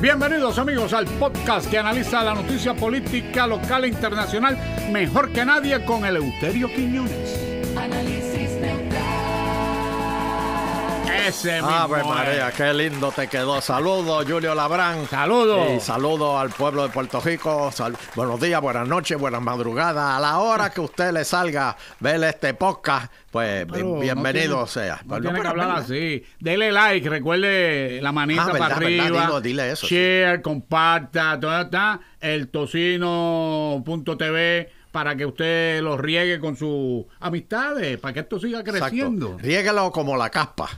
Bienvenidos amigos al podcast que analiza la noticia política local e internacional mejor que nadie con el Euterio Quiñones. Ese mismo Ave es. María, qué lindo te quedó. Saludos, Julio Labrán. Saludos. Y saludos al pueblo de Puerto Rico. Sal- buenos días, buenas noches, buenas madrugadas. A la hora que usted le salga ver este podcast, pues Pero no bienvenido tiene- sea. No Pues tiene que hablar así. Dele like, recuerde la manita Ah, para verdad, arriba. dilo, dile eso, sí. Share, comparta, todo está. El tocino.tv para que usted lo riegue con sus amistades, para que esto siga exacto. creciendo. Riéguelo como la caspa.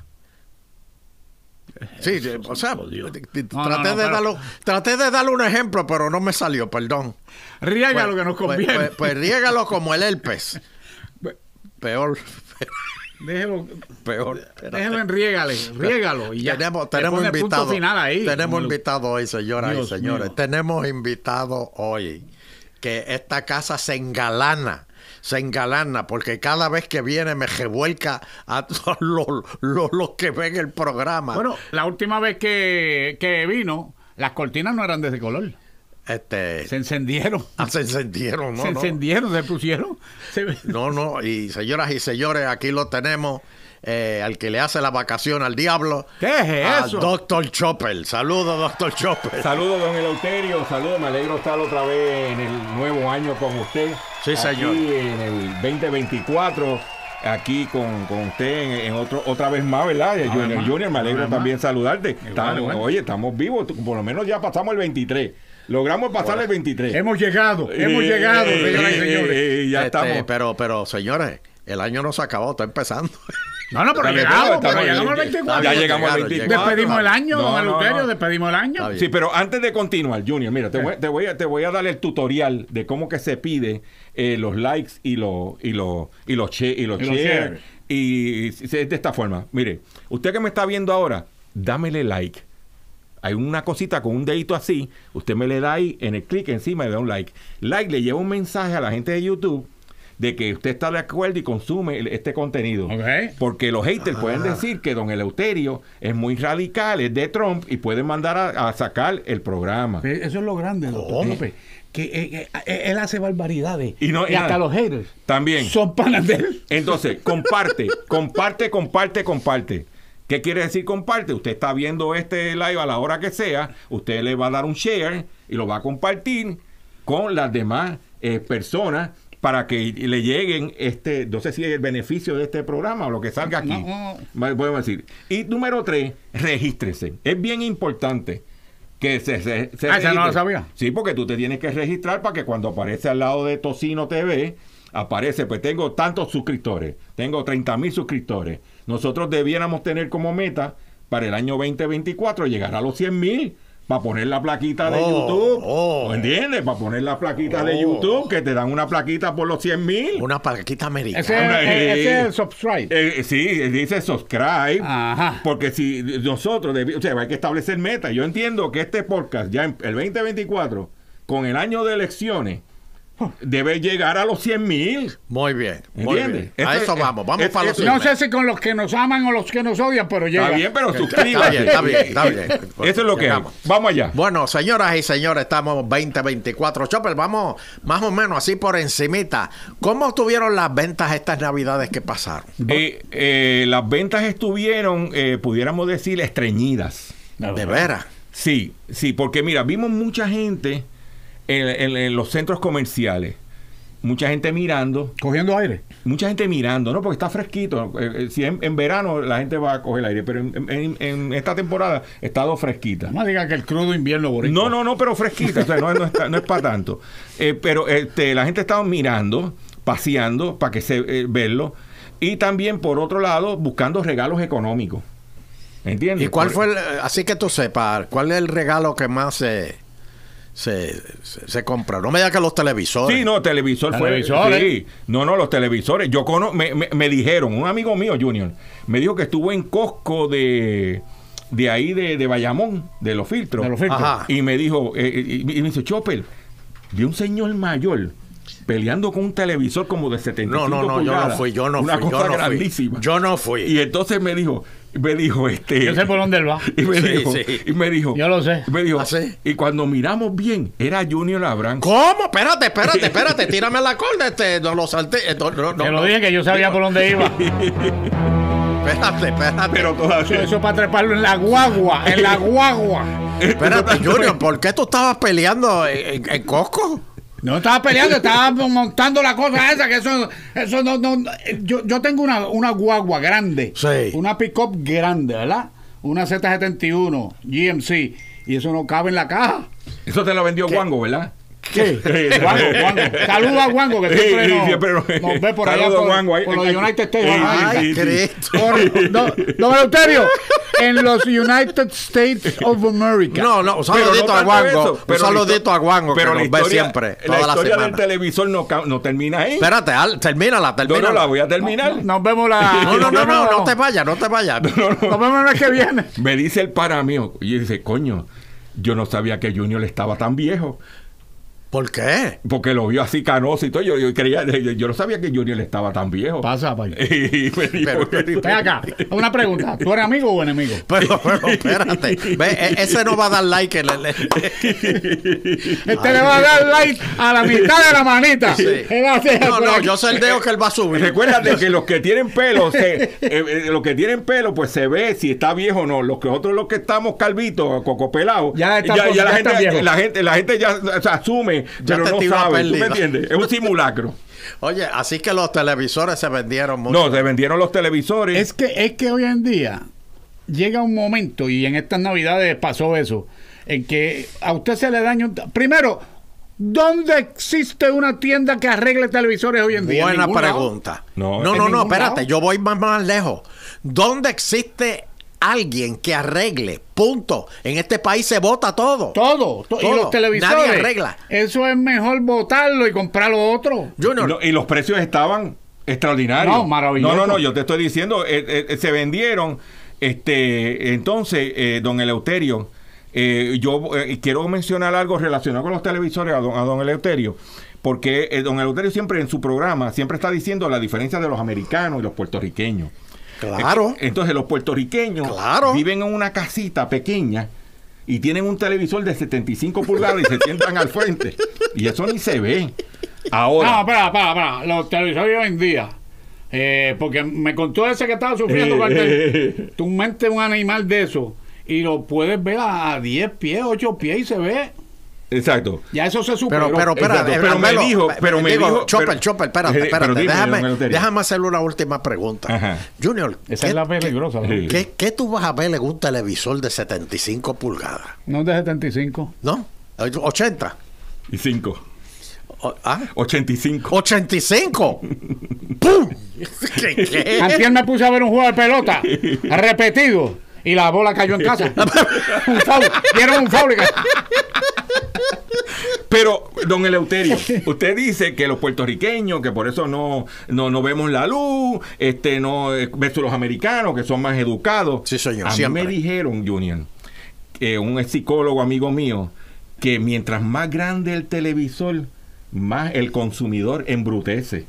Sí, sí, o sea, traté, de darlo- traté de darle un ejemplo, pero no me salió, perdón. Riega Pues- lo que nos pues- conviene. Pues, pues riégalo como el herpes. Peor, déjelo, peor. déjelo en riégale, riégalo y ya. Tenemos, tenemos invitado. final ahí. tenemos invitado hoy, señoras y señores. mío. Tenemos invitado hoy que esta casa se engalana. Se engalana porque cada vez que viene me revuelca a todos los, los- los que ven el programa. Bueno, la última vez que, que vino, las cortinas no eran de ese color. este, Se encendieron. ah, se encendieron, ¿no? se no. encendieron, se pusieron. Se- No, no, y señoras y señores, aquí lo tenemos, eh, al que le hace la vacación al diablo. ¿Qué es a eso? Doctor Chopper. Saludos, Doctor Chopper. Saludos, don Eleuterio. Saludos, me alegro estar otra vez en el nuevo año con usted. Sí, señor. Aquí en el 2024, aquí con, con usted en, en otro, otra vez más, ¿verdad? Junior, más. Junior, me alegro también más. saludarte. Igual, Estamos- igual. Oye, estamos vivos. Por lo menos ya pasamos el 23. Logramos pasar el 23. Hemos llegado, hemos Eh, llegado, eh, señoras y eh, señores. eh, ya Este, estamos. Pero, pero, señores, el año no se acabó, está empezando. No, no, pero llegamos, pero llegamos al ya- 24. Ya llegamos al Llegaron, 24. Despedimos el año, don no. despedimos el año. Sí, pero antes de continuar, Junior, mira, te voy, te voy a, te voy a dar el tutorial de cómo que se pide eh, los likes y los y los y los che- y los Y los share. share. Y es de esta forma. Mire, usted que me está viendo ahora, dámele like. Hay una cosita con un dedito así, usted me le da ahí en el clic encima y le da un like. Like le lleva un mensaje a la gente de YouTube de que usted está de acuerdo y consume el- este contenido. Porque los haters pueden decir que don Eleuterio es muy radical, es de Trump y pueden mandar a, a sacar el programa. Eso es lo grande, doctor. López, Que eh, eh, él hace barbaridades. Y no- y hasta los haters También. son panas de él. Entonces, comparte, comparte, comparte, comparte. ¿Qué quiere decir comparte? Usted está viendo este live a la hora que sea, usted le va a dar un share y lo va a compartir con las demás eh, personas para que le lleguen este, no sé si es el beneficio de este programa o lo que salga aquí. No. Decir. Y número tres, regístrese. Es bien importante que se, se, se Ah, no lo sabía. Sí, porque tú te tienes que registrar para que cuando aparece al lado de Tocino TV, aparece, pues tengo tantos suscriptores, tengo 30 mil suscriptores. Nosotros debiéramos tener como meta para el año 2024 llegar a los 100 mil para poner la plaquita de Oh, YouTube. oh. ¿Entiendes? Para poner la plaquita de Oh. YouTube, que te dan una plaquita por los 100 mil. Una paquita americana. Ese, es- ese eh, es el subscribe. Eh, sí, dice subscribe. Ajá. Porque si nosotros, o sea, hay que establecer metas. Yo entiendo que este podcast, ya en el 2024, con el año de elecciones, debe llegar a los 100 mil. Muy bien, muy bien. A eso vamos, vamos es- para los es- No 100 sé si con los que nos aman o los que nos odian, pero llega. Está bien, pero Está suscríbase. bien, está bien, está bien. Eso es lo que. Llegamos. Vamos allá. Bueno, señoras y señores, estamos 2024. Chopper, vamos más o menos así por encimita. ¿Cómo tuvieron las ventas estas navidades que pasaron? Eh, eh, las ventas estuvieron, eh, pudiéramos decir, estreñidas. De veras. Sí, sí, porque mira, vimos mucha gente en, en- en los centros comerciales, mucha gente mirando, Cogiendo aire. mucha gente mirando, ¿no? Porque está fresquito. Eh, eh, si en, en verano la gente va a coger aire, pero en, en- en esta temporada ha estado fresquita. No diga que el crudo invierno boricua. No, no, no, pero fresquita, o sea, no, no está- no es para tanto. Eh, pero este, la gente estaba mirando, paseando, para que se eh, verlo, y también, por otro lado, buscando regalos económicos. ¿Entiendes? ¿Y cuál Por- fue, el, así que tú sepas, cuál es el regalo que más se, se, se, se compra? No me digas que los televisores. Sí, no, televisor fue. Televisores. Sí, no, no, los televisores. Yo cono, me, me- me dijeron, un amigo mío, Junior, me dijo que estuvo en Costco de, de ahí de, de Bayamón, de los filtros. De los filtros. Ajá. Y me dijo, eh, eh, y, y me dice, Chopper, vi un señor mayor peleando con un televisor como de 75 No, no, no, yo no fui, yo no Una fui, cosa yo no grandísima. fui. Yo no fui. Y entonces me dijo, me dijo este... Yo sé por dónde él va. Y me Sí, dijo, sí. y me dijo, Yo lo sé. y me dijo, ¿Ah, sí? y cuando miramos bien, era Junior Labran. ¿Cómo? Espérate, espérate, espérate, tírame la corda, este, no lo salté. eh, No, no, no, Te lo dije que yo sabía por dónde iba. Espérate, espérate. Pero Eso, todavía. eso es para treparlo en la guagua, en la guagua. Espérate, Junior, ¿por qué tú estabas peleando en, en- en Costco? No estaba peleando, estaba montando la cosa esa, que eso, eso no, no, yo, yo tengo una, una guagua grande, Sí. una pick-up grande, ¿verdad? Una Z71 GMC, y eso no cabe en la caja. Eso te lo vendió Wango, ¿verdad? ¿Qué? Guango, Guango. Saluda a Guango, que Sí, siempre, sí, nos, siempre nos- nos ve por allá por, Guango ahí. por los United States. Sí. Ay, sí. Cristo. Por- don, don Eleuterio, en los United States of America. No, no, un Pero saludito no a Guango. Un pero la saludito a Guango, que pero nos la ve historia- siempre, La toda la historia del semana. televisor no, no termina ahí. Espérate, al- termínala, No, termínala. no la voy a terminar. Nos vemos la. No, no, no, no, no te vayas, no te vayas. Nos vemos el mes que viene. Me dice el para mío. Y dice, coño, yo no sabía que Junior estaba tan viejo. ¿Por qué? Porque lo vio así canoso y todo. Yo, yo creía, yo, yo no sabía que Junior estaba tan viejo. Pasa, pa' allá. Y me dijo, Pero- Ven acá, una pregunta. ¿Tú eres amigo o enemigo? Pero, pero, espérate. Ve, e- ese no va a dar like. el- Este le va a dar like a la mitad de la manita. Sí. No, no, yo sé el dedo que él va a subir. Recuérdate que los que tienen pelo, se, eh, eh, los que tienen pelo, pues se ve si está viejo o no. Los que otros, los que estamos calvitos, cocopelados, Ya está- ya, ya la, gente, viejo. la gente, la gente ya o sea, asume, Ya pero te no tira sabe. ¿Tú me perdido. entiendes? Es un simulacro. Oye, así que los televisores se vendieron mucho. No, se vendieron los televisores. Es que, es que hoy en día llega un momento, y en estas navidades pasó eso, en que a usted se le daña un... Primero, ¿dónde existe una tienda que arregle televisores hoy en día? En Buena lado. pregunta. No, No, no, espérate, lado. yo voy más, más lejos. ¿Dónde existe alguien que arregle? Punto. En este país se vota todo. Todo, to- y los televisores. Nadie arregla. Eso es mejor votarlo y comprar lo otro. Junior, No, y los precios estaban extraordinarios. No, maravilloso. No, no, no, yo te estoy diciendo, eh, eh, se vendieron. Este, entonces, eh, don Eleuterio, eh, yo eh, quiero mencionar algo relacionado con los televisores a don, a don Eleuterio. Porque eh, don Eleuterio siempre en su programa siempre está diciendo la diferencia de los americanos y los puertorriqueños. Claro. Entonces los puertorriqueños Claro. viven en una casita pequeña y tienen un televisor de 75 pulgadas y se sientan al frente. Y eso ni se ve. Ahora. No, espera, espera, espera. Los televisores hoy en día. eh, porque me contó ese que estaba sufriendo. tú metes un animal de eso y lo puedes ver a, a 10 pies, 8 pies y se ve. Exacto. Ya eso se superó. Pero, pero, espera, eh, pero me dijo- eh, pero me digo, dijo- Chopper, pero- Chopper, espérate, pero espérate. dime, déjame, déjame hacerle una última pregunta. Ajá. Junior, Esa ¿qué- es la peligrosa. Sí. ¿qué, qué tú vas a ver en un televisor de 75 pulgadas? No es de 75. ¿No? ¿80? Y 5. O- ¿Ah? 85. ¡85! ¡Pum! ¿Qué? qué? Antier me puse a ver un juego de pelota repetido y la bola cayó en casa. un foul. Dieron un foul. Pero, don Eleuterio, usted dice que los puertorriqueños, que por eso no, no, no vemos la luz, este, no, eh, versus los americanos, que son más educados. Sí, señor, A mí me dijeron, Junior, que un psicólogo amigo mío, que mientras más grande el televisor, más el consumidor embrutece.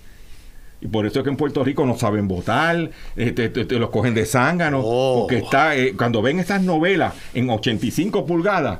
Y por eso es que en Puerto Rico no saben votar, este, te- te los cogen de zángano, Oh. porque está, eh, cuando ven esas novelas en 85 pulgadas,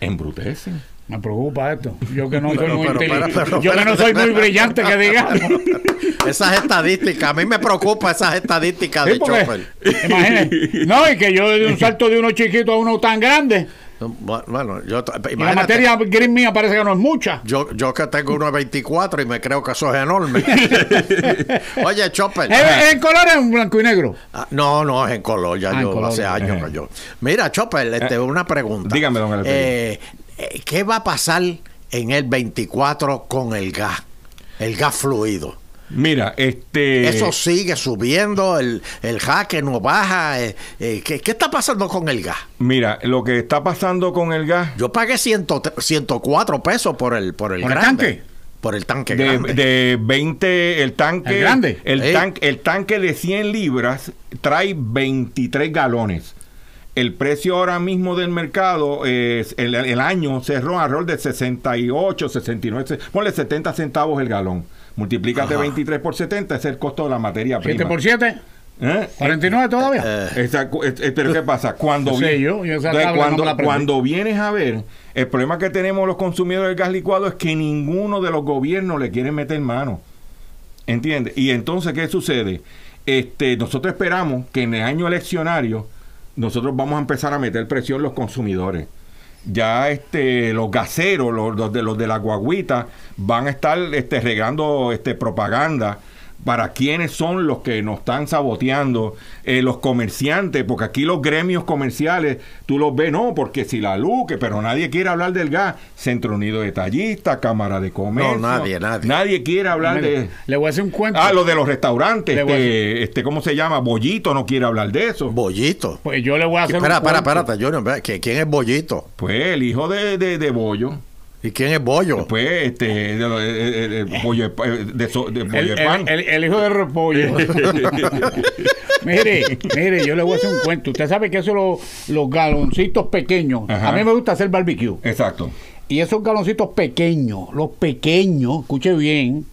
embrutecen. Me preocupa esto. Yo que no soy Pero, muy pero, inteligente. pero, Yo que no soy muy brillante, que digamos. Esas estadísticas, a mí me preocupa esas estadísticas de Sí, porque, Chopper. imagínate. No, y que yo de un salto de uno chiquito a uno tan grande. Bueno, yo, Y la materia gris mía parece que no es mucha. yo, yo que tengo 1.24 y me creo que eso es enorme. Oye, Chopper. ¿Es en color o en blanco y negro? Ah, no, no, es en color, ya Ah, en yo color. hace años que yo. Mira, Chopper, este, una pregunta. dígame, don. Eh, eh, ¿Qué va a pasar en el 24 con el gas? El gas fluido. Mira, este. Eso sigue subiendo, el, el jaque no baja. eh, eh, ¿qué, qué está pasando con el gas? Mira, lo que está pasando con el gas Yo pagué 100 104 pesos por el por el, ¿Por el grande. tanque? Por el tanque de, grande. de 20, el tanque. ¿El grande? El, Sí. tanque el tanque de 100 libras trae 23 galones. el precio ahora mismo del mercado, es el, el año cerró alrededor de 68, 69, ponle 70 centavos el galón. Multiplícate Ajá. 23 por 70, ese es el costo de la materia prima. 7 por 7, ¿Eh? 49 todavía. Eh, Esa- cu- eh, eh, pero ¿qué pasa? Cuando, No sé yo, yo tabla cuando vienes a ver, el problema que tenemos los consumidores del gas licuado es que ninguno de los gobiernos le quiere meter mano. ¿Entiendes? Y entonces, ¿qué sucede? Este, nosotros esperamos que en el año eleccionario nosotros vamos a empezar a meter presión los consumidores. Ya este, los gaseros, los, los de los de la guaguita, van a estar este, regando este, propaganda para quiénes son los que nos están saboteando, eh, los comerciantes, porque aquí los gremios comerciales, tú los ves, no, porque si la luz, que, pero nadie quiere hablar del gas, Centro Unido Detallista, Cámara de Comercio. nadie, nadie. Nadie quiere hablar Mire, de... Le voy a hacer un cuento. Ah, lo de los restaurantes, este, este, ¿cómo se llama? Bollito no quiere hablar de eso. Bollito. Pues yo le voy a hacer Espera, un espera, espérate, Junior. espera, ¿que- ¿Quién es Bollito? Pues el hijo de, de, de Bollo, ¿Y quién es Bollo? pues este, eh, Bollo de, de, so- de Bollo El, de pan. el- el- el hijo de repollo. mire, mire, yo le voy a hacer un cuento. Usted sabe que eso los, los galoncitos pequeños. Ajá. A mí me gusta hacer barbecue. Exacto. Y esos galoncitos pequeños, los pequeños, escuche bien.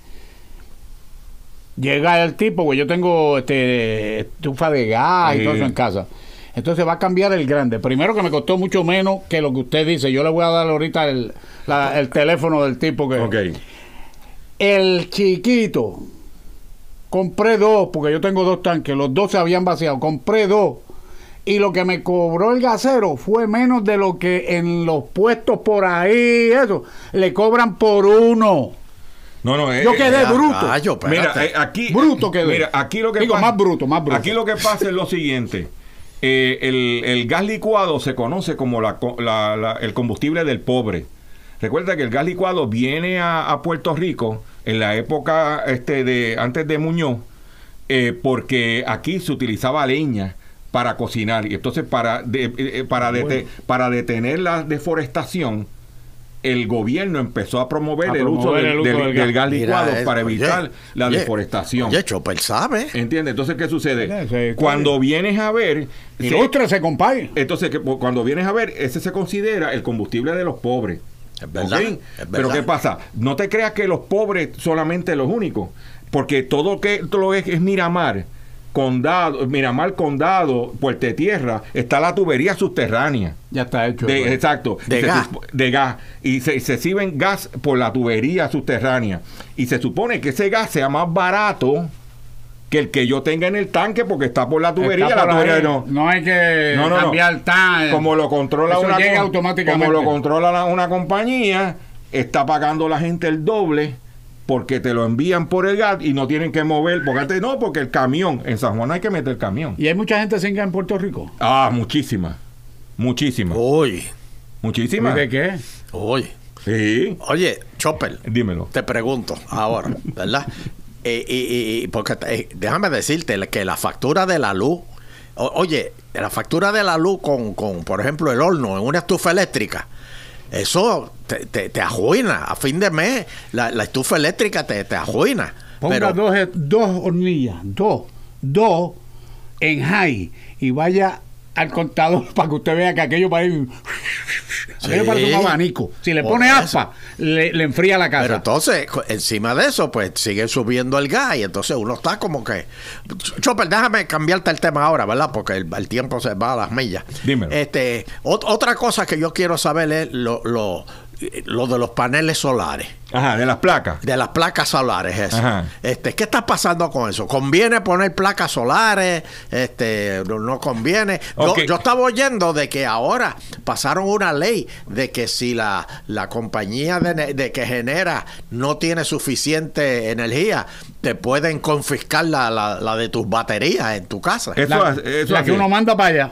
Llega el tipo, pues yo tengo este estufa de gas y Sí. todo eso en casa. Entonces va a cambiar el grande. Primero que me costó mucho menos que lo que usted dice. Yo le voy a dar ahorita el, la- el teléfono del tipo que. Ok. El chiquito. Compré dos, porque yo tengo dos tanques. Los dos se habían vaciado. Compré dos. Y lo que me cobró el gasero fue menos de lo que en los puestos por ahí, eso, le cobran por uno. No, no, eh, Yo quedé Eh, bruto. rayo, Mira, eh, aquí. Bruto quedé. Mira, aquí lo que Digo, más bruto, más bruto. Aquí lo que pasa es lo siguiente. Eh, el, el gas licuado se conoce como la la- la- el combustible del pobre. Recuerda que el gas licuado viene a, a Puerto Rico en la época este de antes de Muñoz, eh, porque aquí se utilizaba leña para cocinar y entonces para de- eh, dete- para detener la deforestación el gobierno empezó a promover, A el, uso promover del, el uso del- del gas. del gas Mira licuado eso, para oye, evitar la oye, deforestación. Oye, Chopper sabe. ¿Entiendes? Entonces, ¿qué sucede? Mira, Cuando vienes a ver... se- Ilústrese, compadre. entonces, que, cuando vienes a ver, ese se considera el combustible de los pobres. Es verdad, Pero. ¿qué pasa? No te creas que los pobres solamente los únicos, porque todo que todo lo que es, es Miramar, Condado, Miramar, Condado, Puerto Tierra, está la tubería subterránea. Ya está hecho. De- pues. exacto. De se gas. de gas. Y se, se sirven gas por la tubería subterránea. Y se supone que ese gas sea más barato que el que yo tenga en el tanque porque está por la tubería. La tubería no. No hay que No, cambiar tan. Como lo controla una llega com- automáticamente. Como lo controla la- una compañía, está pagando la gente el doble porque te lo envían por el gas y no tienen que mover. Porque antes no, porque el camión, en San Juan hay que meter camión. Y hay mucha gente sin gas en Puerto Rico. Ah, muchísima. Muchísima. Uy, Muchísima. ¿De qué? uy. Sí. Oye, Chopper, Dímelo. te pregunto ahora, ¿verdad? Eh, y- y- y porque eh, déjame decirte que la factura de la luz, o- oye, la factura de la luz con, con, por ejemplo, el horno en una estufa eléctrica, eso te, te, te. A fin de mes, la, la estufa eléctrica te, te arruina. Ponga Pero, dos, dos hornillas, dos, dos en high y vaya al contador para que usted vea que aquello parece, aquello Sí. parece un abanico. Si le pone aspa, le, le enfría la casa. pero entonces, encima de eso, pues sigue subiendo el gas y entonces uno está como que... Ch- Chopper, déjame cambiarte el tema ahora, ¿verdad? Porque el, el tiempo se va a las millas. Dímelo. Este, ot- otra cosa que yo quiero saber es lo, lo, lo de los paneles solares. Ajá, de las placas. De las placas solares, eso. Ajá. Este, ¿Qué está pasando con eso? ¿Conviene poner placas solares? Este, no, no conviene. Yo- estaba oyendo de que ahora pasaron una ley de que si la, la compañía de, que genera no tiene suficiente energía, te pueden confiscar la, la- la de tus baterías en tu casa. Eso, la, eso la que uno manda para allá.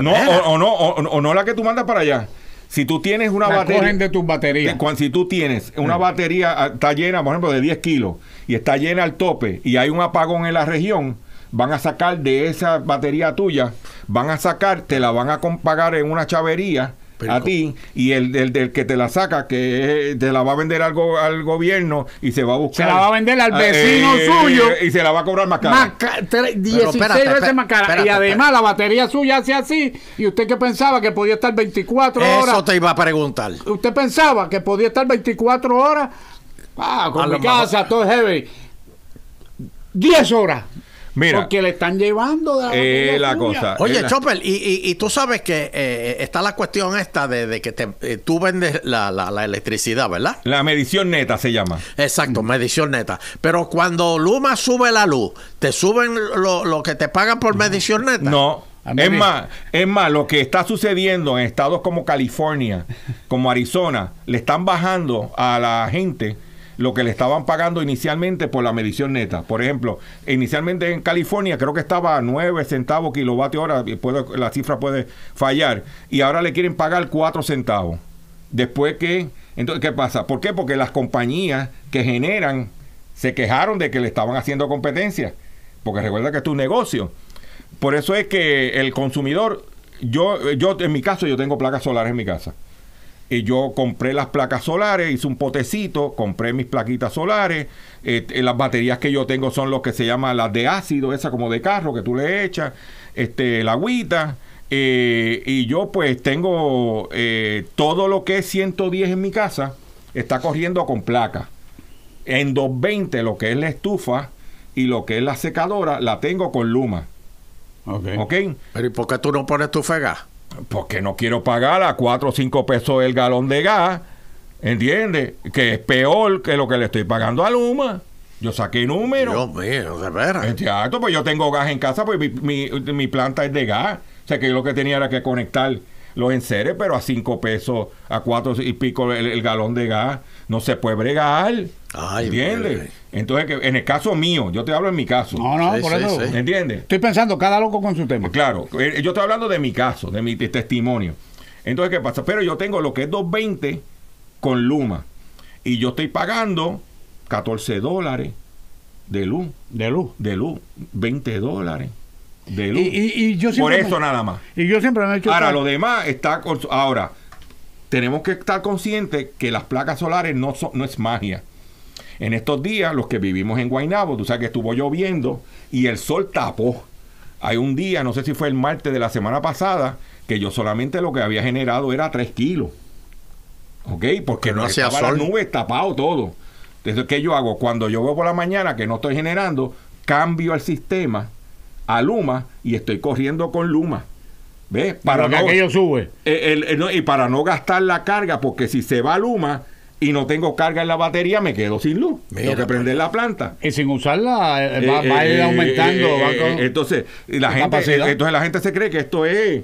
No, o, o no, o, o no la que tú mandas para allá. Si tú tienes una La batería. cogen de tus baterías. de- cuan- si tú tienes una batería, ah, está llena, por ejemplo, de 10 kilos, y está llena al tope, y hay un apagón en la región, van a sacar de esa batería tuya, van a sacar, te la van a pagar en una chavería Pero a ti y el, el del que te la saca, que eh, te la va a vender al, go- al gobierno y se va a buscar. Se la va a vender al vecino eh, suyo. Y se la va a cobrar más cara. Más ca- tre- 16 espérate, veces espérate, más cara. espérate, y además la batería suya hace así. Y usted que pensaba que podía estar 24 Eso horas. te iba a preguntar. Usted pensaba que podía estar 24 horas. Ah, A con lo mi casa, todo heavy. 10 horas. Mira, Porque le están llevando de la, Eh, la cosa. Oye, Es la- Chopper, y, y- y tú sabes que eh, está la cuestión esta de, de que te, eh, tú vendes la, la- la electricidad, ¿verdad? la medición neta se llama. Exacto, medición neta. Pero cuando Luma sube la luz, ¿te suben lo, lo que te pagan por medición neta? No. Es más, es más, lo que está sucediendo en estados como California, como Arizona, le están bajando a la gente lo que le estaban pagando inicialmente por la medición neta. Por ejemplo, inicialmente en California creo que estaba a 9 centavos kilovatio hora, puede- la cifra puede fallar, y ahora le quieren pagar 4 centavos. Después que, entonces, ¿qué pasa? ¿Por qué? Porque las compañías que generan se quejaron de que le estaban haciendo competencia. Porque recuerda que es un negocio. Por eso es que el consumidor, yo, yo en mi caso, yo tengo placas solares en mi casa. Y yo compré las placas solares, hice un potecito, compré mis plaquitas solares. eh, eh, las baterías que yo tengo son los que se llaman las de ácido, esa como de carro que tú le echas, este, la agüita. eh, y yo pues tengo eh, todo lo que es 110 en mi casa, está corriendo con placa. En 220 lo que es la estufa y lo que es la secadora la tengo con Luma. Ok. ¿Ok? Pero ¿y por qué tú no pones tu fega? Porque no quiero pagar a 4 o 5 pesos el galón de gas. ¿Entiendes? Que es peor que lo que le estoy pagando a Luma. Yo saqué número. Dios mío, de veras. Exacto, pues yo tengo gas en casa, pues mi, mi- mi planta es de gas. O sea que yo lo que tenía era que conectar los enseres, pero a 5 pesos, a 4 y pico el, el galón de gas, no se puede bregar. Ay, ¿Entiendes? Entonces, que en el caso mío, yo te hablo en mi caso. No, no, Sí, por sí, eso. sí. ¿Entiendes? Estoy pensando, cada loco con su tema. Claro, eh, yo estoy hablando de mi caso, de mi te- testimonio. Entonces, ¿qué pasa? Pero yo tengo lo que es 220 con Luma. Y yo estoy pagando 14 dólares de luz, De luz. de luz, 20 dólares de Y, luz. y- y yo Por siempre eso me- nada más. Y yo siempre me he hecho. Ahora, lo demás está... con- Ahora, tenemos que estar conscientes que las placas solares no, son, no es magia. En estos días, los que vivimos en Guaynabo, tú sabes que estuvo lloviendo y el sol tapó. Hay un día, no sé si fue el martes de la semana pasada, que yo solamente lo que había generado era 3 kilos. ¿Ok? Porque no hacía sol. las nubes tapado todo. Entonces, ¿qué yo hago? Cuando yo veo por la mañana que no estoy generando, cambio el sistema a Luma y estoy corriendo con Luma. ¿Ves? para que aquello sube. Eh, el- el- no, y para no gastar la carga, porque si se va Luma y no tengo carga en la batería, me quedo sin luz. Mira, tengo que prender la planta. Y sin usarla, eh, va, Eh, va a ir eh, aumentando. eh, va eh, con- eh, entonces, la gente, capacidad. eh, entonces la gente se cree que esto es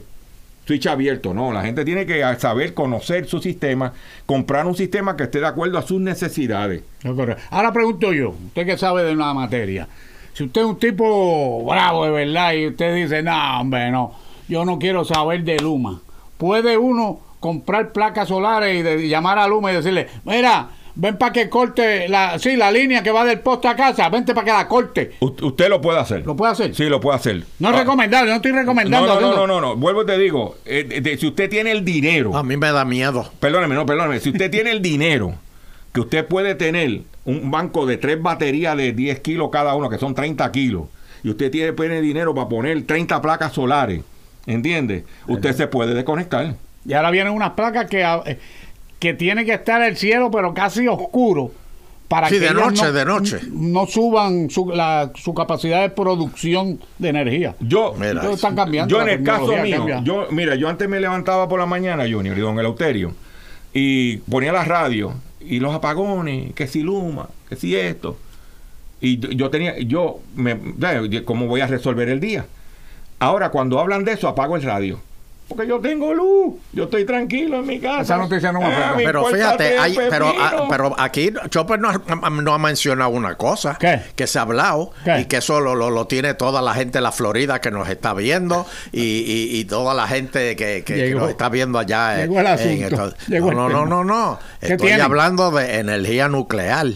switch abierto. No, la gente tiene que saber conocer su sistema, comprar un sistema que esté de acuerdo a sus necesidades. No. Ahora pregunto yo, usted que sabe de una materia, si usted es un tipo bravo de verdad y usted dice, no, hombre, no, yo no quiero saber de Luma, ¿puede uno comprar placas solares y, de- y llamar a Luma y decirle, mira, ven para que corte la, sí, la línea que va del poste a casa, vente para que la corte? U- usted lo puede hacer. ¿Lo puede hacer? Sí, lo puede hacer. No es Ah, recomendable, no estoy no, recomendando. no, no, hacerlo. no, no, no. Vuelvo y te digo, eh, de- de- si usted tiene el dinero, A mí me da miedo. Perdóneme, no, perdóneme. Si usted tiene el dinero que usted puede tener un banco de tres baterías de 10 kilos cada uno, que son 30 kilos, y usted tiene, tiene dinero para poner 30 placas solares, ¿entiende? Usted se puede desconectar. Y ahora vienen unas placas que, ah, eh, que tiene que estar el cielo, pero casi oscuro. Para Sí, que de noche, no, de noche. No suban su, la- su capacidad de producción de energía. Yo, Mira, Entonces están cambiando. yo en el caso mío, cambia. yo, mira, yo antes me levantaba por la mañana, Junior, y don Eleuterio, y ponía la radio, y los apagones, que si Luma, que si esto. Y yo- yo tenía, yo, me, ¿cómo voy a resolver el día? Ahora, cuando hablan de eso, apago el radio. Porque yo tengo luz, yo estoy tranquilo en mi casa. Esa noticia no me Ah, Pero fíjate, hay- pero, ah, pepinos. pero aquí Chopper no ha, no ha mencionado una cosa ¿Qué? que se ha hablado ¿Qué? y que eso lo, lo- lo tiene toda la gente de la Florida que nos está viendo y, y- y toda la gente que, que- nos está viendo allá. Llegó el en Llegó el no, no, no, no, no. ¿Qué Estoy hablando de energía nuclear.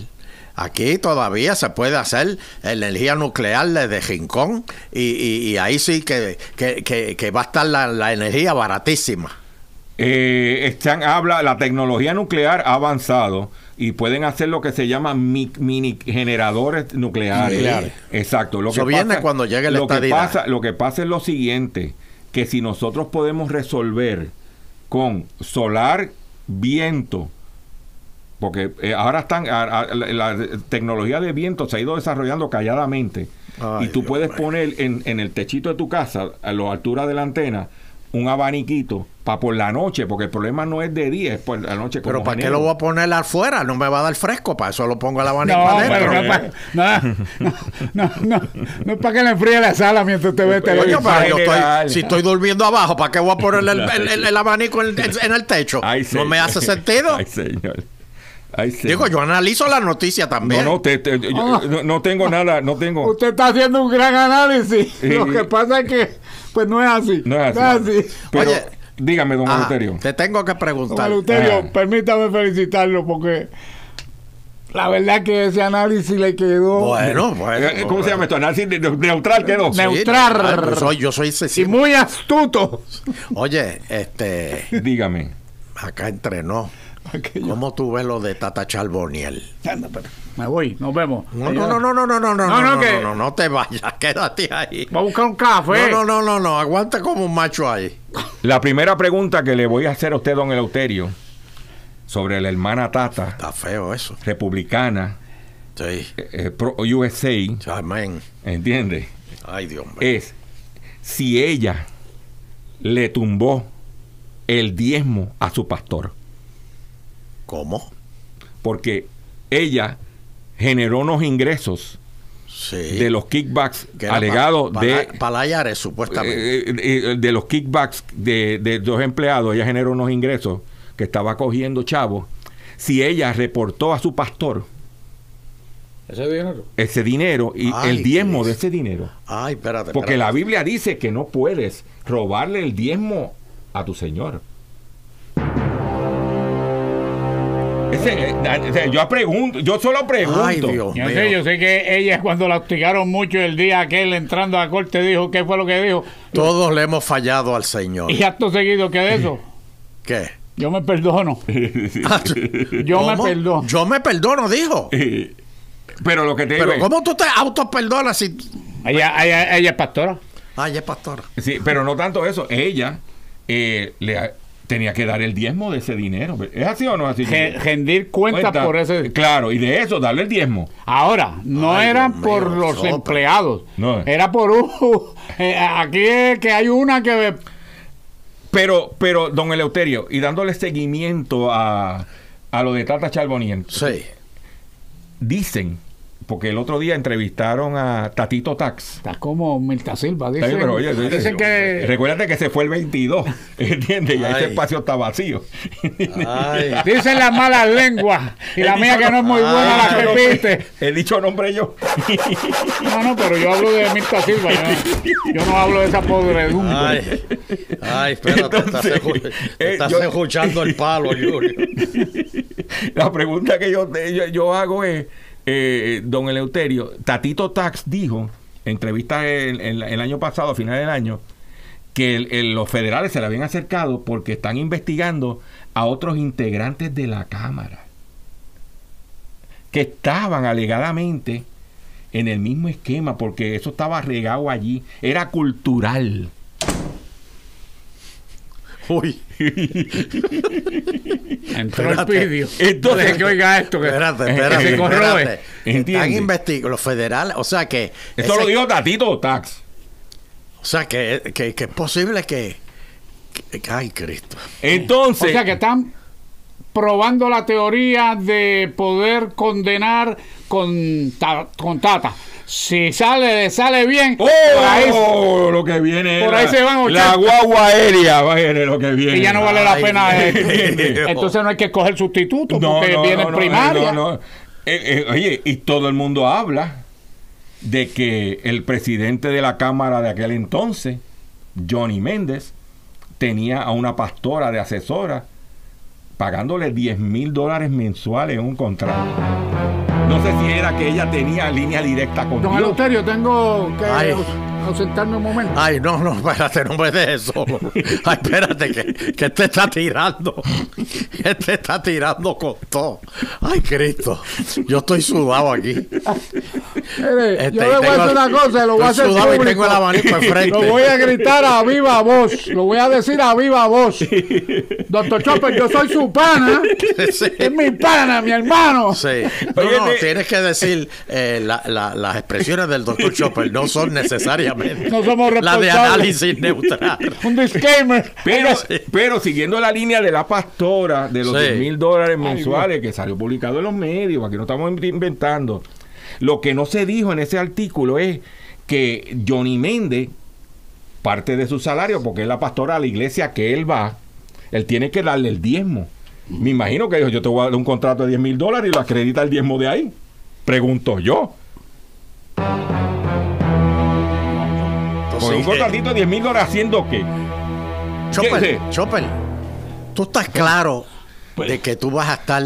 Aquí todavía se puede hacer energía nuclear desde Rincón y, y- y ahí sí que, que- que- que va a estar la, la energía baratísima. Eh, están, habla, la tecnología nuclear ha avanzado y pueden hacer lo que se llama mi- mini generadores nucleares. Exacto. Lo Eso que viene pasa- cuando llegue la lo que estadidad. pasa, Lo que pasa es lo siguiente, que si nosotros podemos resolver con solar, viento, porque eh, ahora están, a- a- la, la tecnología de viento se ha ido desarrollando calladamente Ay, y tú Dios puedes poner en, en el techito de tu casa, a la altura de la antena, un abaniquito para por la noche, porque el problema no es de día, es por la noche. Pero ¿para qué lo voy a poner afuera? No me va a dar fresco, para eso lo pongo al abanico No, adentro. pero no, no, no, no, no es para que le enfríe la sala mientras usted ve Coño, televisión. si estoy durmiendo abajo, ¿para qué voy a poner el, el- el- el abanico en, en- en el techo? Ay, no me hace sentido. Ay, señor. Señor. Digo, yo analizo la noticia No, también. no, te- te- yo- Ah. no, no tengo nada, no tengo. Usted está haciendo un gran análisis. Sí. Lo que pasa es que, pues no es así. No es así. Pero, Oye. dígame, don Ajá, Eleuterio. te tengo que Don preguntar. Eleuterio, Ah. permítame felicitarlo porque la verdad que ese análisis le quedó Bueno, bueno. Eh, ¿Cómo se llama esto? Análisis de- de- neutral quedó. Sí, Neutral. pues soy, yo soy y excesivo. muy astuto. Oye, este, Dígame. acá entrenó. Aquello- ¿Cómo tú ves lo de Tata Charboniel? Me voy, nos vemos. No, no, no, no, no, no, no, no, No, no, no, no, que- no, no, no te vayas, quédate ahí. Voy a buscar un café. No, no, no, no, no, aguanta como un macho ahí. La primera pregunta que le voy a hacer a usted, don Eleuterio, sobre la hermana Tata, Está feo eso. republicana, Sí. eh, eh, pro USA, Amén. ¿entiende? Ay, Dios mío. Es si ella le tumbó el diezmo a su pastor. ¿Cómo? Porque ella generó unos ingresos Sí. de los kickbacks alegados pa- de... pala- Palayares, supuestamente. Eh, eh, eh, de los kickbacks de, de dos empleados, ella generó unos ingresos que estaba cogiendo chavos. Si ella reportó a su pastor Ese dinero. ese dinero y Ay, el diezmo de ese dinero, Ay, espérate. porque espérate. la Biblia dice que no puedes robarle el diezmo a tu Señor. Yo pregunto, yo solo pregunto. Ay, Dios Yo mío. sé, yo sé que ella cuando la hostigaron mucho el día aquel entrando a la corte dijo qué fue lo que dijo. Todos le hemos fallado al Señor. Y acto seguido que de eso, ¿Qué? yo me perdono. Ah, Yo me perdono. Yo me perdono, dijo. Eh, Pero lo que te digo Pero es- ¿cómo tú te autoperdonas si... Ella, ella, ella es pastora. Ay, es pastora. Sí, pero no tanto eso. Ella eh, le tenía que dar el diezmo de ese dinero. ¿Es así o no es así? Ge- Rendir cuentas Cuenta. por ese. Claro, y de eso, darle el diezmo. Ahora, no Ay, era Dios por mío, los empleados. No. Era por un. eh, aquí es que hay una que. Pero, pero, don Eleuterio, y dándole seguimiento a, a lo de Tata Charboniel, Sí. dicen, porque el otro día entrevistaron a Tatito Tax. Está como Mirta Silva. Pero oye, oye, dicen que. Recuérdate que se fue el 22, ¿entiendes? Y ese espacio está vacío. Ay. Dicen las malas lenguas. Y la mía que no es muy no- buena Ay, la repite. He dicho nombre yo. No, no, pero yo hablo de Mirta Silva. Yo, yo no hablo de esa podredumbre. Ay, ay, espérate, estás, Entonces, eh, estás yo- escuchando el palo, Julio. La pregunta que yo, yo, yo hago es, eh, don Eleuterio, Tatito Tax dijo, en entrevista el, año pasado, a final del año, que el- los federales se le habían acercado porque están investigando a otros integrantes de la Cámara que estaban alegadamente en el mismo esquema porque eso estaba regado allí, era cultural. Uy, Entró el pidio. Entonces- que oiga esto. Que, espérate, que espérate. se corroe. Están investigando los federales, o sea que... Eso ese- lo dijo Tatito Tax. O sea que, que, que es posible que, que- que- Ay, Cristo. Entonces, O sea que están probando la teoría de poder condenar con, ta- con Tata. Si sale, le sale bien, ¡Oh! por ahí- lo que viene. por la- ahí se van 80. La guagua aérea va a lo que viene. y ya no vale la Ay, pena. eh, Dios. entonces no hay que escoger sustituto No, porque no, viene no, no, primaria. no, no. Eh, eh, oye, y todo el mundo habla de que el presidente de la Cámara de aquel entonces, Johnny Méndez, tenía a una pastora de asesora pagándole 10 mil dólares mensuales en un contrato. No sé si era que ella tenía línea directa con Don Dios. Eleuterio, tengo que Ay. Ausentarme un momento. Ay, no, no, espérate, no me dejes solo. Ay, espérate, que, que este está tirando. Este está tirando con todo. Ay, Cristo. Yo estoy sudado aquí. Mire, Este, yo le voy a hacer una cosa, lo voy a estoy hacer sudado y tengo el abanico enfrente. Lo voy a gritar a viva voz. Lo voy a decir a viva voz. Doctor Chopper, yo soy su pana. Sí. Es mi pana, mi hermano. Sí. No, no, tienes que decir eh, la- la- las expresiones del doctor Chopper no son necesariamente No somos la de responsables. análisis neutral. Un disclaimer. Pero, pero siguiendo la línea de la pastora de los Sí. 10 mil dólares mensuales que salió publicado en los medios, aquí no estamos inventando. Lo que no se dijo en ese artículo es que Johnny Méndez, parte de su salario, porque es la pastora a la iglesia que él va, él tiene que darle el diezmo. Me imagino que dijo, yo te voy a dar un contrato de 10 mil dólares y lo acredita el diezmo de ahí. Pregunto yo. Con un contratito de 10 mil dólares haciendo qué? Chopper, ¿Qué? Chopper, tú estás claro Pues- de que tú vas a estar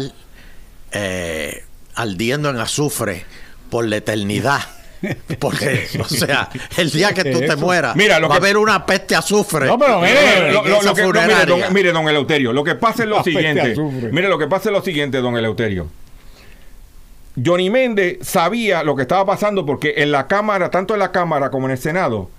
eh, ardiendo en azufre por la eternidad. Porque, o sea, el día que tú te mueras, Mira, lo va a haber una peste azufre. No, pero mire, Lo- lo- esa lo que- no, mire, don, mire, don Eleuterio, lo que pasa es lo La siguiente. Mire, lo que pasa es lo siguiente, don Eleuterio. Johnny Méndez sabía lo que estaba pasando porque en la Cámara, tanto en la Cámara como en el Senado,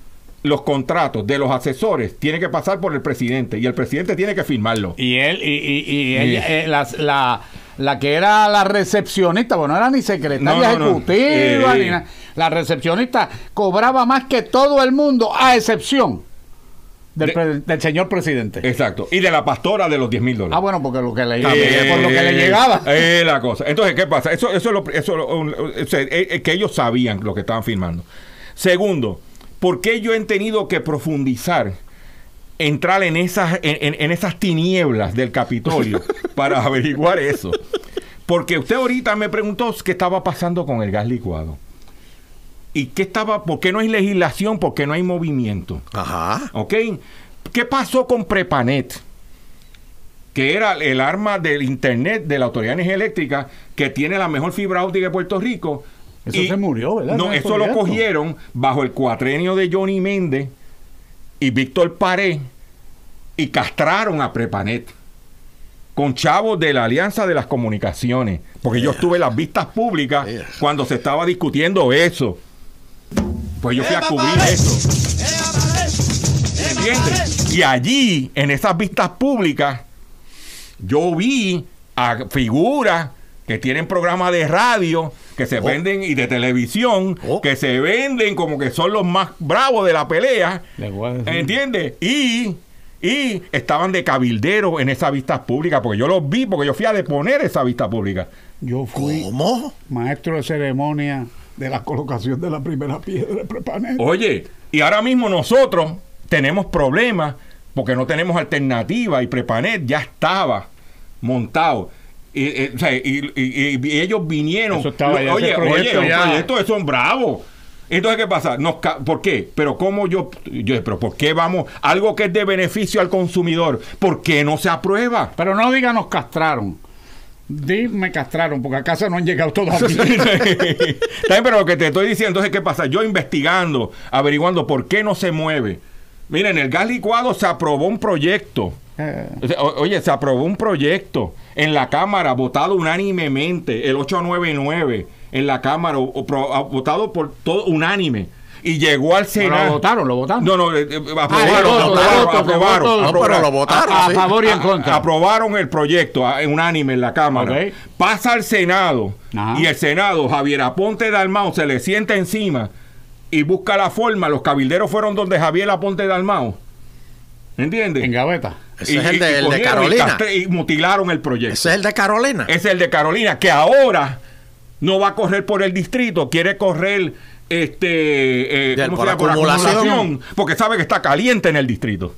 los contratos de los asesores tienen que pasar por el presidente y el presidente tiene que firmarlo. Y él, y, y, y ella, eh, la, la, la que era la recepcionista, bueno, no era ni secretaria No, no, no. ejecutiva, Eh. ni nada. La recepcionista cobraba más que todo el mundo, a excepción del, De- pre- del señor presidente. Exacto. Y de la pastora de los 10 mil ah, dólares. bueno, porque lo que le, Eh, por lo que le llegaba. eh, la cosa. Entonces, ¿qué pasa? Eso, eso, es lo- eso lo- que ellos sabían lo que estaban firmando. Segundo, ¿por qué yo he tenido que profundizar, entrar en esas, en, en- en esas tinieblas del Capitolio para averiguar eso? Porque usted ahorita me preguntó qué estaba pasando con el gas licuado. ¿Y qué estaba? ¿Por qué no hay legislación? ¿Por qué no hay movimiento? Ajá. ¿Ok? ¿Qué pasó con Prepanet? Que era el arma del Internet de la Autoridad de Energía Eléctrica que tiene la mejor fibra óptica de Puerto Rico. Eso se murió, ¿verdad? No, eso lo cogieron bajo el cuatrenio de Johnny Méndez y Víctor Paré y castraron a Prepanet con chavos de la Alianza de las Comunicaciones. Porque yo estuve en las vistas públicas Yeah. cuando se estaba discutiendo eso. Pues yo fui a cubrir eso. ¿Entiendes? Y allí, en esas vistas públicas, yo vi a figuras que tienen programas de radio, que se Oh. venden y de televisión, Oh. que se venden como que son los más bravos de la pelea. ¿Entiendes? Y, y estaban de cabilderos en esas vistas públicas, porque yo los vi, porque yo fui a deponer esa vista pública. Yo fui ¿Cómo? maestro de ceremonia de la colocación de la primera piedra de Prepanet. Oye, y ahora mismo nosotros tenemos problemas porque no tenemos alternativa y Prepanet ya estaba montado. Y, y, o sea, y- y- y ellos vinieron. Eso estaba ya, oye, proyecto oye, ya. los proyectos son bravos. Entonces, ¿qué pasa? Nos ca- ¿Por qué? Pero cómo yo, yo, pero ¿por qué vamos? Algo que es de beneficio al consumidor, ¿por qué no se aprueba? Pero no diga nos castraron. Dime castraron, porque a casa no han llegado todavía. También, pero lo que te estoy diciendo es ¿qué pasa? Yo investigando, averiguando por qué no se mueve. Miren, el gas licuado se aprobó un proyecto. Eh, Oye, se aprobó un proyecto en la Cámara, votado unánimemente, el 899, en la Cámara, votado por todo unánime. Y llegó al Senado. lo votaron, lo votaron. No, no, aprobaron, Ah, voto, voto. No, lo votaron. a, favor y en A- contra. Aprobaron el proyecto a- en unánime en la Cámara. Pasa al Senado Ajá. y el Senado, Javier Aponte Dalmao, se le sienta encima y busca la forma. Los cabilderos fueron donde Javier Aponte Dalmao. ¿Entiendes? En gaveta. Ese es el de- el de cogieron y Carolina. Y, mutilaron el proyecto. Ese es el de Carolina. Ese es el de Carolina, que ahora no va a correr por el distrito, quiere correr este eh, Bien, ¿cómo por se llama? acumulación. acumulación, porque sabe que está caliente en el distrito.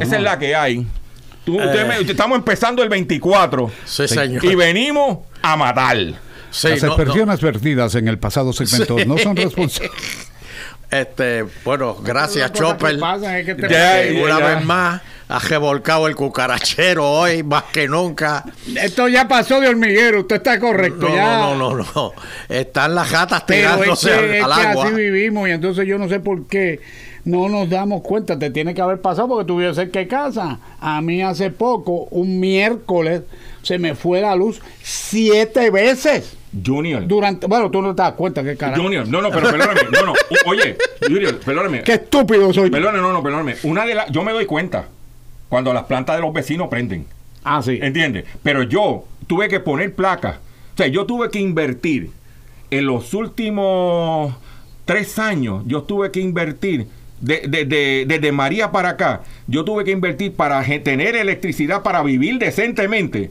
Esa es la que hay. Tú- usted me- estamos empezando el 24 Sí, señor. y venimos a matar. Sí, Las no, no. expresiones vertidas en el pasado segmento no son responsables. Este, bueno, gracias, que Chopper. pasan es que te- Ya, ya, una vez más, ha revolcado el cucarachero hoy más que nunca. Esto ya pasó de hormiguero, usted está correcto. No, ya. no, no, no, no. Están las gatas Pero es tirándose que, al, es que agua. así vivimos y entonces yo no sé por qué no nos damos cuenta. Te tiene que haber pasado porque cerca de casa. A mí hace poco, un miércoles, se me fue la luz siete veces. Junior. Durante, bueno, tú no te das cuenta qué carajo. Junior, no, no, pero perdóname. No, no. Oye, Junior, perdóname. Qué estúpido soy. Perdóname, no, no, perdóname. Una de las. Yo me doy cuenta cuando las plantas de los vecinos prenden. Ah, sí. ¿Entiendes? Pero yo tuve que poner placas. O sea, yo tuve que invertir en los últimos tres años. Yo tuve que invertir. de- de- de- desde María para acá, yo tuve que invertir para tener electricidad para vivir decentemente.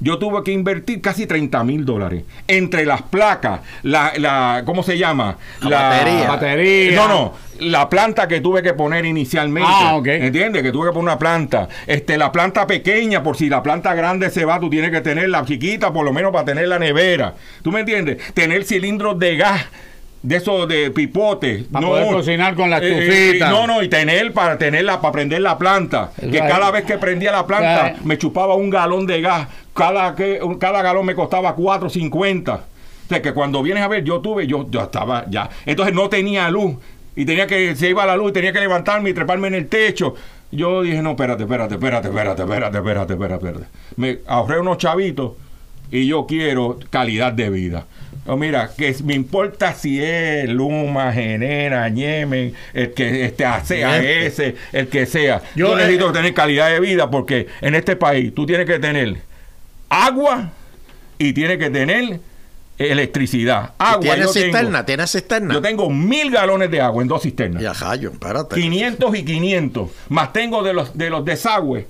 Yo tuve que invertir casi 30 mil dólares entre las placas, la, la ¿cómo se llama? La batería. Batería. No, no, la planta que tuve que poner inicialmente. Ah, ok. ¿Entiendes? Que tuve que poner una planta. Este, la planta pequeña, por si la planta grande se va, tú tienes que tener la chiquita, por lo menos para tener la nevera. ¿Tú me entiendes? Tener cilindros de gas. De esos de pipote. Para poder cocinar con la Eh, estufita. no, no, y tener para tenerla, para prender la planta. Eso Que cada vez que prendía la planta, me chupaba un galón de gas. Cada, que, cada galón me costaba 4.50. O sea, que cuando vienes a ver, yo tuve, yo, yo estaba ya. Entonces no tenía luz. Y tenía que, se iba la luz, y tenía que levantarme y treparme en el techo. Yo dije, no, espérate, espérate, espérate, espérate, espérate, espérate, espérate, espérate. Me ahorré unos chavitos y yo quiero calidad de vida. Oh, mira, que me importa si es Luma, Genera, Yemen, el que este ACAS, el que sea. Yo, Yo, necesito eh, tener calidad de vida porque en este país tú tienes que tener agua y tienes que tener electricidad. Agua. ¿Tiene yo tengo- cisterna? ¿Tiene cisterna? yo tengo mil galones de agua en dos cisternas. Ya, Jayo, espérate. 500 y 500. Más tengo de los, de los desagües.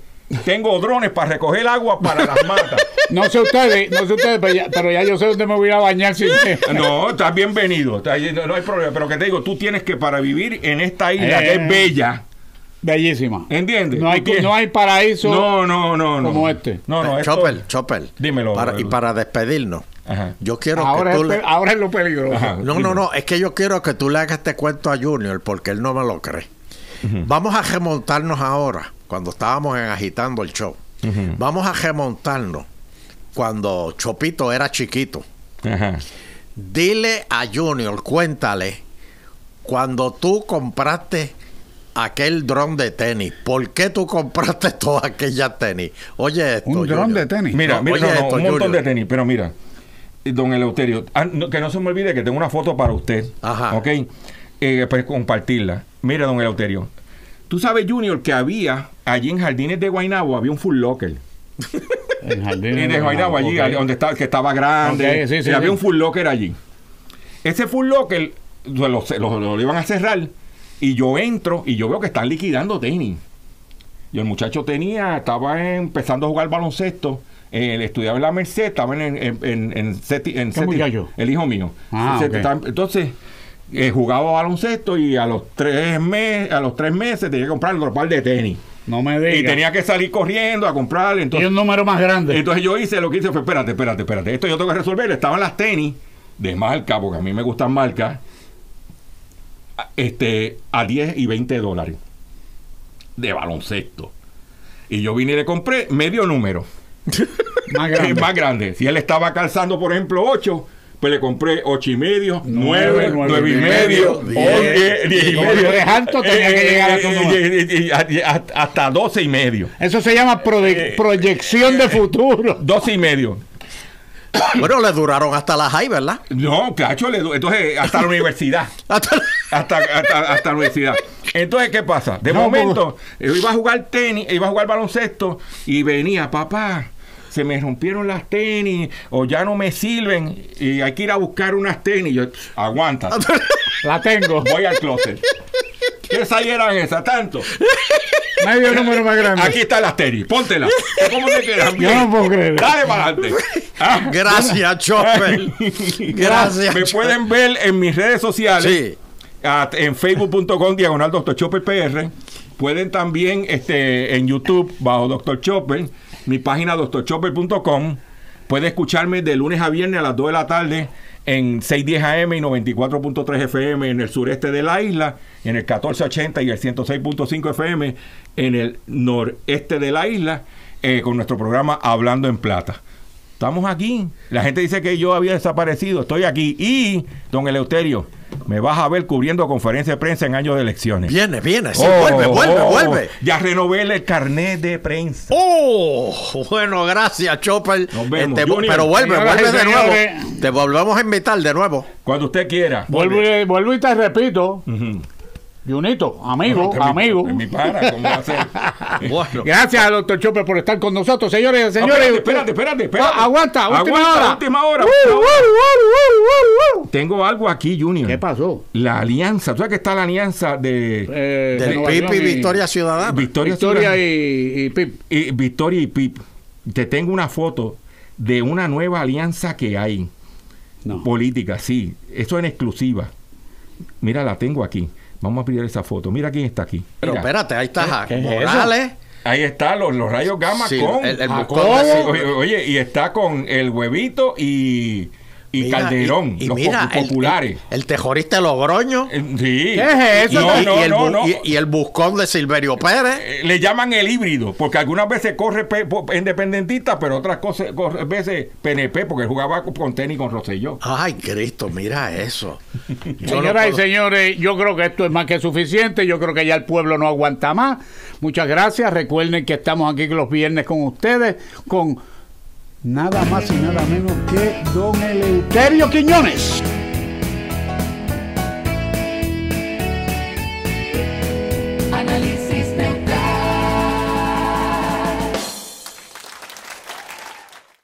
Tengo drones para recoger agua para las matas. No sé ustedes, no sé ustedes, pero ya, pero ya yo sé dónde me voy a bañar sin No, estás bienvenido. Estás- no, hay problema. Pero que te digo, tú tienes que para vivir en esta isla que Eh. es bella. Bellísima. ¿Entiendes? No hay, no hay paraíso. No, no, no, no. como este. No, no, esto- Chopper, Chopper. Dímelo. Para- y para despedirnos, Ajá. yo quiero ahora, que es, tú pe- le... ahora es lo peligroso. Ajá. No, no, no, es que yo quiero que tú le hagas este cuento a Junior porque él no me lo cree. Vamos a remontarnos ahora, cuando estábamos en agitando el show. Vamos a remontarnos cuando Chopito era chiquito. Ajá. Dile a Junior, cuéntale, cuando tú compraste aquel dron de tenis, ¿por qué tú compraste todas aquellas tenis? Oye esto. Un dron de tenis. Mira, No, mira, oye no, esto, un montón Junior. de tenis, pero mira, eh, don Eleuterio, ah, no, que no se me olvide que tengo una foto para usted, Ajá. ¿ok? Eh, para compartirla. Mira, don Eleuterio, tú sabes, Junior, que había allí en Jardines de Guaynabo, había un full locker. En Jardines de Guaynabo, allí, donde estaba, que estaba grande, Ok, sí, sí, y había sí. un full locker allí. Ese full locker lo, lo- lo- lo iban a cerrar y yo entro y yo veo que están liquidando tenis. Y el muchacho tenía, estaba empezando a jugar baloncesto. eh, él estudiaba en la Merced, estaba en, en, en, en Seti- en ¿Qué Seti- muchacho? El hijo mío. Ah, Entonces, eh, jugaba baloncesto y a los tres meses, a los tres meses tenía que comprar otro par de tenis. No me digas. Y tenía que salir corriendo a comprar. Y Entonces, un número más grande. entonces yo hice lo que hice fue, espérate, espérate, espérate. Esto yo tengo que resolver. Estaban las tenis de marca, porque a mí me gustan marcas, este, a 10 y 20 dólares de baloncesto. Y yo vine y le compré medio número. más grande. más grande. Si él estaba calzando, por ejemplo, 8, pues le compré 8 y medio, Nueve, 9, nueve 9 y medio, medio, 11, 10 y medio. alto, tenía que llegar a. Eh, y- hasta 12 y medio. Eso se llama proyección de futuro. 12 y medio. Bueno, le duraron hasta las high, ¿verdad? No, cacho, le entonces hasta la universidad. Hasta- Hasta, hasta, hasta la universidad. Entonces, ¿qué pasa? De No, momento, yo iba a jugar tenis, iba a jugar baloncesto y venía, papá, se me rompieron las tenis o ya no me sirven y hay que ir a buscar unas tenis. Yo, aguanta, La tengo. voy al closet. ¿Qué size eran esas? Tanto. Medio número más grande. Aquí están las tenis, póntelas. ¿Cómo te quedan? Yo no puedo creer. Dale para adelante. Ah. Gracias, Chopper. Gracias. Me Chopper. pueden ver en mis redes sociales. Sí. at- en facebook.com diagonal Dr. Chopper PR. Pueden también este, en YouTube bajo Dr. Chopper, mi página drchopper.com. Puede escucharme de lunes a viernes a las 2 de la tarde en 610 AM y 94.3 FM en el sureste de la isla, en el 1480 y el 106.5 FM en el noreste de la isla, eh, con nuestro programa Hablando en Plata. Estamos aquí. La gente dice que yo había desaparecido. Estoy aquí. Y, don Eleuterio, me vas a ver cubriendo conferencia de prensa en años de elecciones. Viene, viene, sí, Oh, vuelve, vuelve, oh, vuelve. Ya renové el carnet de prensa. Oh, bueno, gracias, Chopper. Nos vemos, Este, Junior. pero vuelve, Señoras vuelve de nuevo. Te volvemos a invitar de nuevo. Cuando usted quiera. Vuelvo, y- vuelvo y te repito, Ujú. Junito, amigo, mi- amigo. es mi pana, ¿cómo va a ser? Bueno. Gracias, doctor Chopper, por estar con nosotros, señores y No, señores. espérate, espérate, espérate, espérate. Ah, aguanta, última Aguanta, hora. última hora, Uh, última hora. uh, uh, uh, uh, uh. Tengo algo aquí, Junior. ¿Qué pasó? La alianza. ¿Tú sabes que está la alianza de Eh, Del PIB y Victoria Ciudadana. Victoria, Victoria Ciudadana- y, y Pip. y Victoria y Pip? Te tengo una foto de una nueva alianza que hay. No. Política, sí. Eso en exclusiva. Mira, la tengo aquí. Vamos a pedir esa foto. Mira quién está aquí. Pero Mira. espérate, ahí está ¿Qué es Morales. Ahí está los, los rayos gamma Sí, con. el, el Jacobo. oye, y está con el huevito y, y Mira, Calderón, y- y los mira, popu- el- populares. El, tejorista de Logroño. Eh, sí. ¿Qué es eso? No, y, no, y el, no, y- y el buscón de Silverio Pérez. Eh, Le llaman el híbrido, porque algunas veces corre pe- po- independentista, pero otras cosas, corre- veces PNP, porque él jugaba con tenis con Rosselló. Ay, Cristo, mira eso. Señoras y señores, yo creo que esto es más que suficiente. Yo creo que ya el pueblo no aguanta más. Muchas gracias. Recuerden que estamos aquí los viernes con ustedes con nada más y nada menos que don Eleuterio Quiñones.